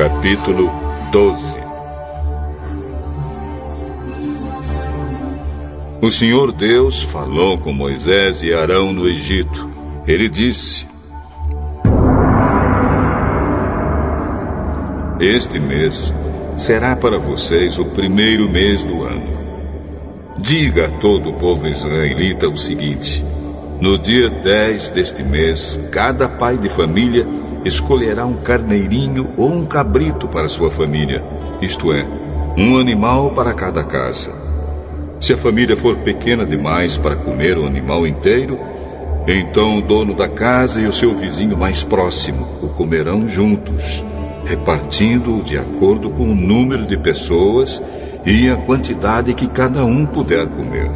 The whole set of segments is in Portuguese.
Capítulo 12 O Senhor Deus falou com Moisés e Arão no Egito. Ele disse: Este mês será para vocês o primeiro mês do ano. Diga a todo o povo israelita o seguinte: No dia 10 deste mês, cada pai de família escolherá um carneirinho ou um cabrito para sua família, isto é, um animal para cada casa. Se a família for pequena demais para comer o animal inteiro, então o dono da casa e o seu vizinho mais próximo o comerão juntos, repartindo-o de acordo com o número de pessoas e a quantidade que cada um puder comer.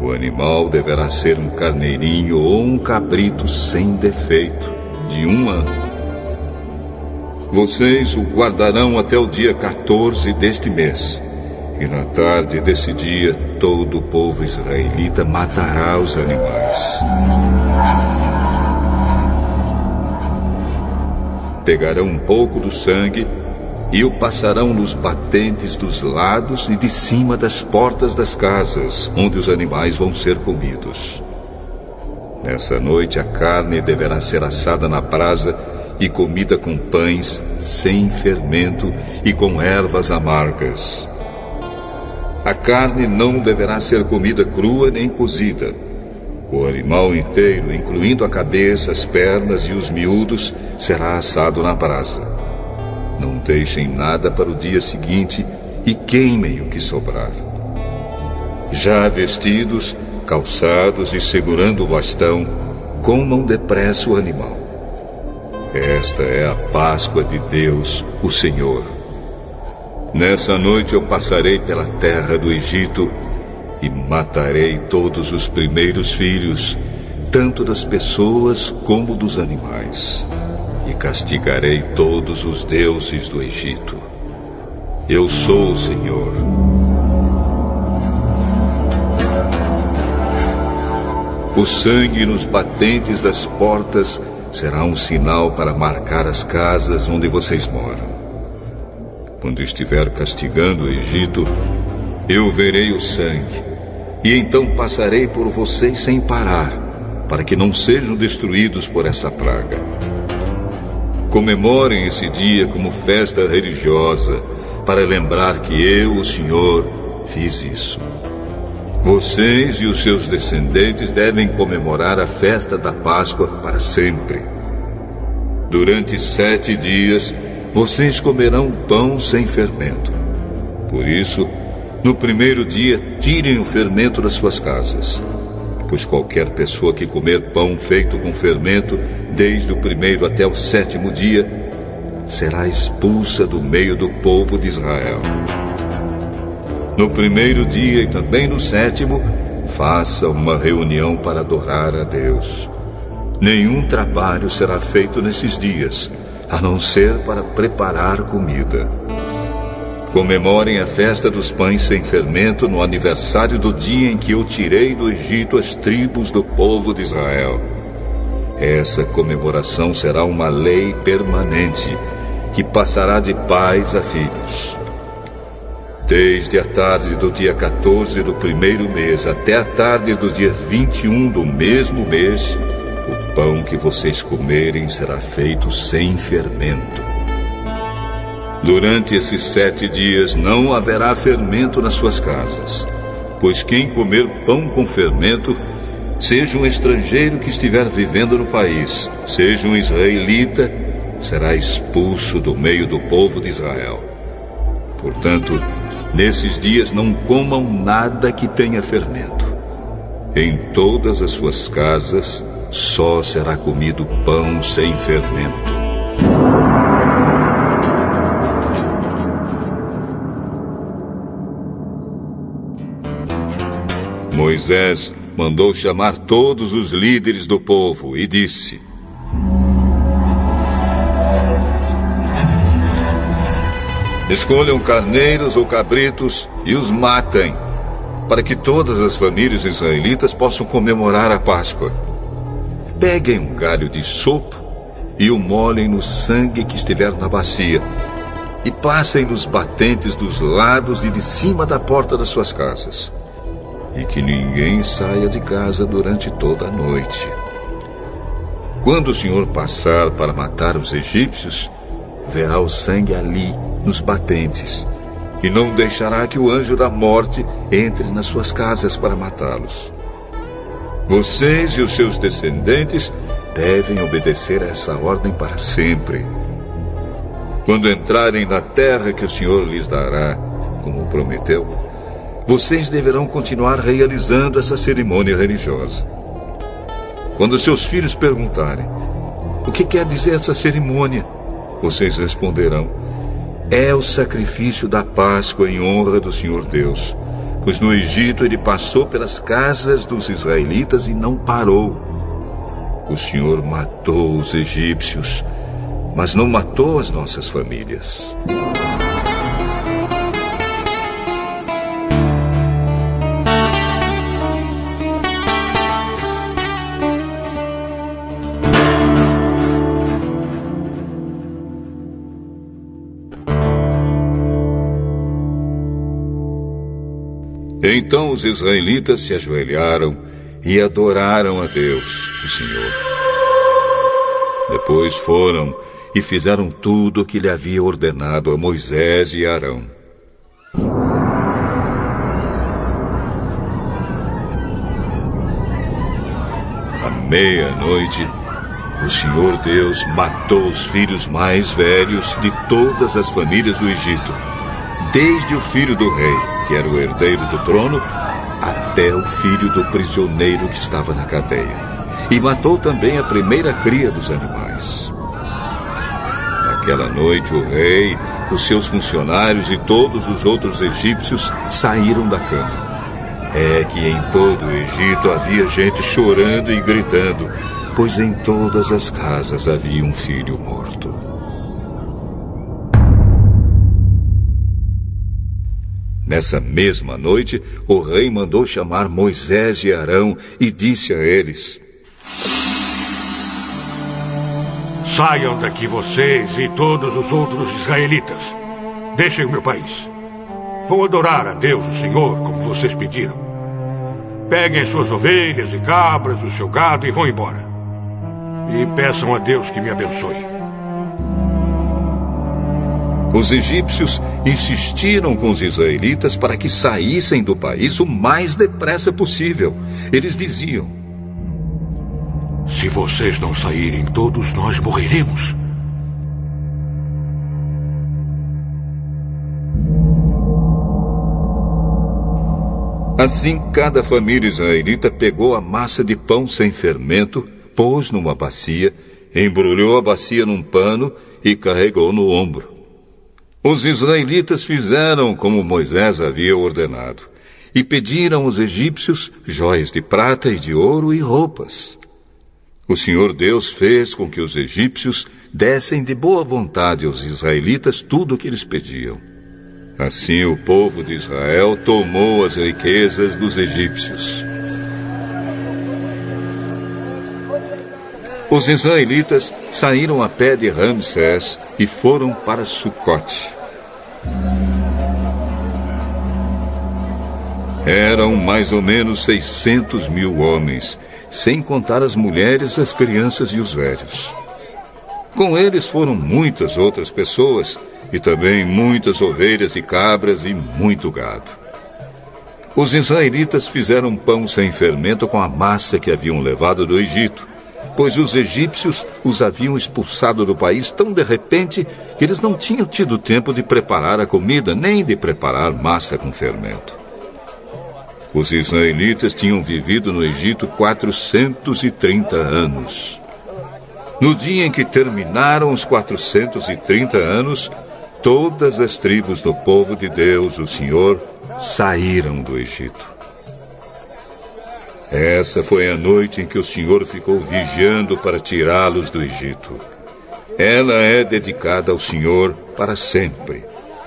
O animal deverá ser um carneirinho ou um cabrito sem defeito de um ano. Vocês o guardarão até o dia 14 deste mês. E na tarde desse dia, todo o povo israelita matará os animais. Pegarão um pouco do sangue e o passarão nos batentes dos lados e de cima das portas das casas, onde os animais vão ser comidos. Nessa noite a carne deverá ser assada na brasa e comida com pães sem fermento e com ervas amargas. A carne não deverá ser comida crua nem cozida. O animal inteiro, incluindo a cabeça, as pernas e os miúdos, será assado na brasa. Não deixem nada para o dia seguinte e queimem o que sobrar. Já vestidos, calçados e segurando o bastão, comam depressa o animal. Esta é a Páscoa de Deus, o Senhor. Nessa noite eu passarei pela terra do Egito e matarei todos os primeiros filhos, tanto das pessoas como dos animais, e castigarei todos os deuses do Egito. Eu sou o Senhor. O sangue nos batentes das portas será um sinal para marcar as casas onde vocês moram. Quando estiver castigando o Egito, eu verei o sangue, e então passarei por vocês sem parar, para que não sejam destruídos por essa praga. Comemorem esse dia como festa religiosa, para lembrar que eu, o Senhor, fiz isso. Vocês e os seus descendentes devem comemorar a festa da Páscoa para sempre. Durante sete dias, vocês comerão pão sem fermento. Por isso, no primeiro dia, tirem o fermento das suas casas. Pois qualquer pessoa que comer pão feito com fermento, desde o primeiro até o sétimo dia, será expulsa do meio do povo de Israel. No primeiro dia e também no sétimo, faça uma reunião para adorar a Deus. Nenhum trabalho será feito nesses dias, a não ser para preparar comida. Comemorem a festa dos pães sem fermento no aniversário do dia em que eu tirei do Egito as tribos do povo de Israel. Essa comemoração será uma lei permanente que passará de pais a filhos. Desde a tarde do dia 14 do primeiro mês até a tarde do dia 21 do mesmo mês, o pão que vocês comerem será feito sem fermento. Durante esses sete dias não haverá fermento nas suas casas, pois quem comer pão com fermento, seja um estrangeiro que estiver vivendo no país, seja um israelita, será expulso do meio do povo de Israel. Portanto, Nesses dias não comam nada que tenha fermento. Em todas as suas casas só será comido pão sem fermento. Moisés mandou chamar todos os líderes do povo e disse: Escolham carneiros ou cabritos e os matem, para que todas as famílias israelitas possam comemorar a Páscoa. Peguem um galho de sopo e o molhem no sangue que estiver na bacia, e passem nos batentes dos lados e de cima da porta das suas casas, e que ninguém saia de casa durante toda a noite. Quando o Senhor passar para matar os egípcios, verá o sangue ali, nos batentes, e não deixará que o anjo da morte entre nas suas casas para matá-los. Vocês e os seus descendentes devem obedecer a essa ordem para sempre. Quando entrarem na terra que o Senhor lhes dará, como prometeu, vocês deverão continuar realizando essa cerimônia religiosa. Quando seus filhos perguntarem: O que quer dizer essa cerimônia? Vocês responderão: É o sacrifício da Páscoa em honra do Senhor Deus. Pois no Egito ele passou pelas casas dos israelitas e não parou. O Senhor matou os egípcios, mas não matou as nossas famílias. Então os israelitas se ajoelharam e adoraram a Deus, o Senhor. Depois foram e fizeram tudo o que lhe havia ordenado a Moisés e Arão. À meia-noite, o Senhor Deus matou os filhos mais velhos de todas as famílias do Egito, desde o filho do rei que era o herdeiro do trono, até o filho do prisioneiro que estava na cadeia. E matou também a primeira cria dos animais. Naquela noite, o rei, os seus funcionários e todos os outros egípcios saíram da cama. É que em todo o Egito havia gente chorando e gritando, pois em todas as casas havia um filho morto. Nessa mesma noite, o rei mandou chamar Moisés e Arão e disse a eles: Saiam daqui vocês e todos os outros israelitas. Deixem o meu país. Vão adorar a Deus, o Senhor, como vocês pediram. Peguem suas ovelhas e cabras, o seu gado e vão embora. E peçam a Deus que me abençoe. Os egípcios insistiram com os israelitas para que saíssem do país o mais depressa possível. Eles diziam: Se vocês não saírem, todos nós morreremos. Assim, cada família israelita pegou a massa de pão sem fermento, pôs numa bacia, embrulhou a bacia num pano e carregou no ombro. Os israelitas fizeram como Moisés havia ordenado e pediram aos egípcios joias de prata e de ouro e roupas. O Senhor Deus fez com que os egípcios dessem de boa vontade aos israelitas tudo o que eles pediam. Assim o povo de Israel tomou as riquezas dos egípcios. Os israelitas saíram a pé de Ramsés e foram para Sucote. Eram mais ou menos 600 mil homens, sem contar as mulheres, as crianças e os velhos. Com eles foram muitas outras pessoas e também muitas ovelhas e cabras e muito gado. Os israelitas fizeram pão sem fermento com a massa que haviam levado do Egito pois os egípcios os haviam expulsado do país tão de repente que eles não tinham tido tempo de preparar a comida nem de preparar massa com fermento. Os israelitas tinham vivido no Egito 430 anos. No dia em que terminaram os 430 anos, todas as tribos do povo de Deus, o Senhor, saíram do Egito. Essa foi a noite em que o Senhor ficou vigiando para tirá-los do Egito. Ela é dedicada ao Senhor para sempre,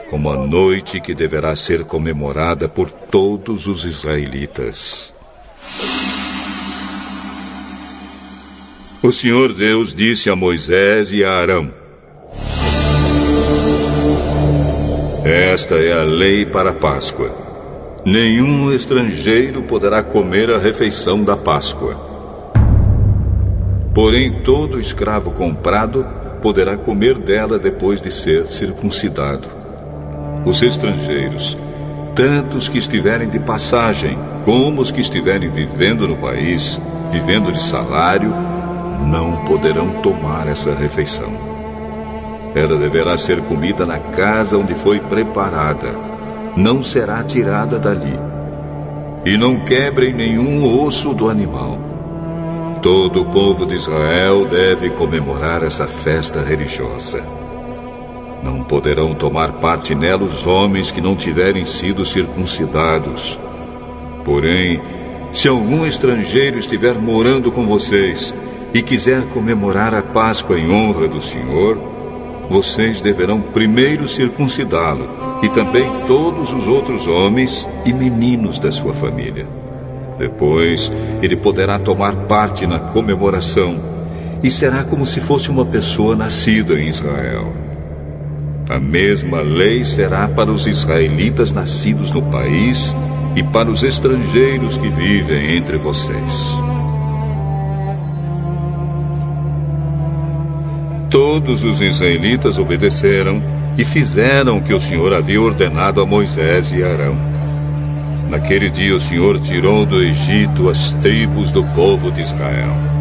como a noite que deverá ser comemorada por todos os israelitas. O Senhor Deus disse a Moisés e a Arão: Esta é a lei para a Páscoa. Nenhum estrangeiro poderá comer a refeição da Páscoa. Porém, todo escravo comprado poderá comer dela depois de ser circuncidado. Os estrangeiros, tanto os que estiverem de passagem como os que estiverem vivendo no país, vivendo de salário, não poderão tomar essa refeição. Ela deverá ser comida na casa onde foi preparada não será tirada dali. E não quebrem nenhum osso do animal. Todo o povo de Israel deve comemorar essa festa religiosa. Não poderão tomar parte nela os homens que não tiverem sido circuncidados. Porém, se algum estrangeiro estiver morando com vocês e quiser comemorar a Páscoa em honra do Senhor, vocês deverão primeiro circuncidá-lo e também todos os outros homens e meninos da sua família. Depois, ele poderá tomar parte na comemoração e será como se fosse uma pessoa nascida em Israel. A mesma lei será para os israelitas nascidos no país e para os estrangeiros que vivem entre vocês. Todos os israelitas obedeceram e fizeram o que o Senhor havia ordenado a Moisés e Arão. Naquele dia o Senhor tirou do Egito as tribos do povo de Israel.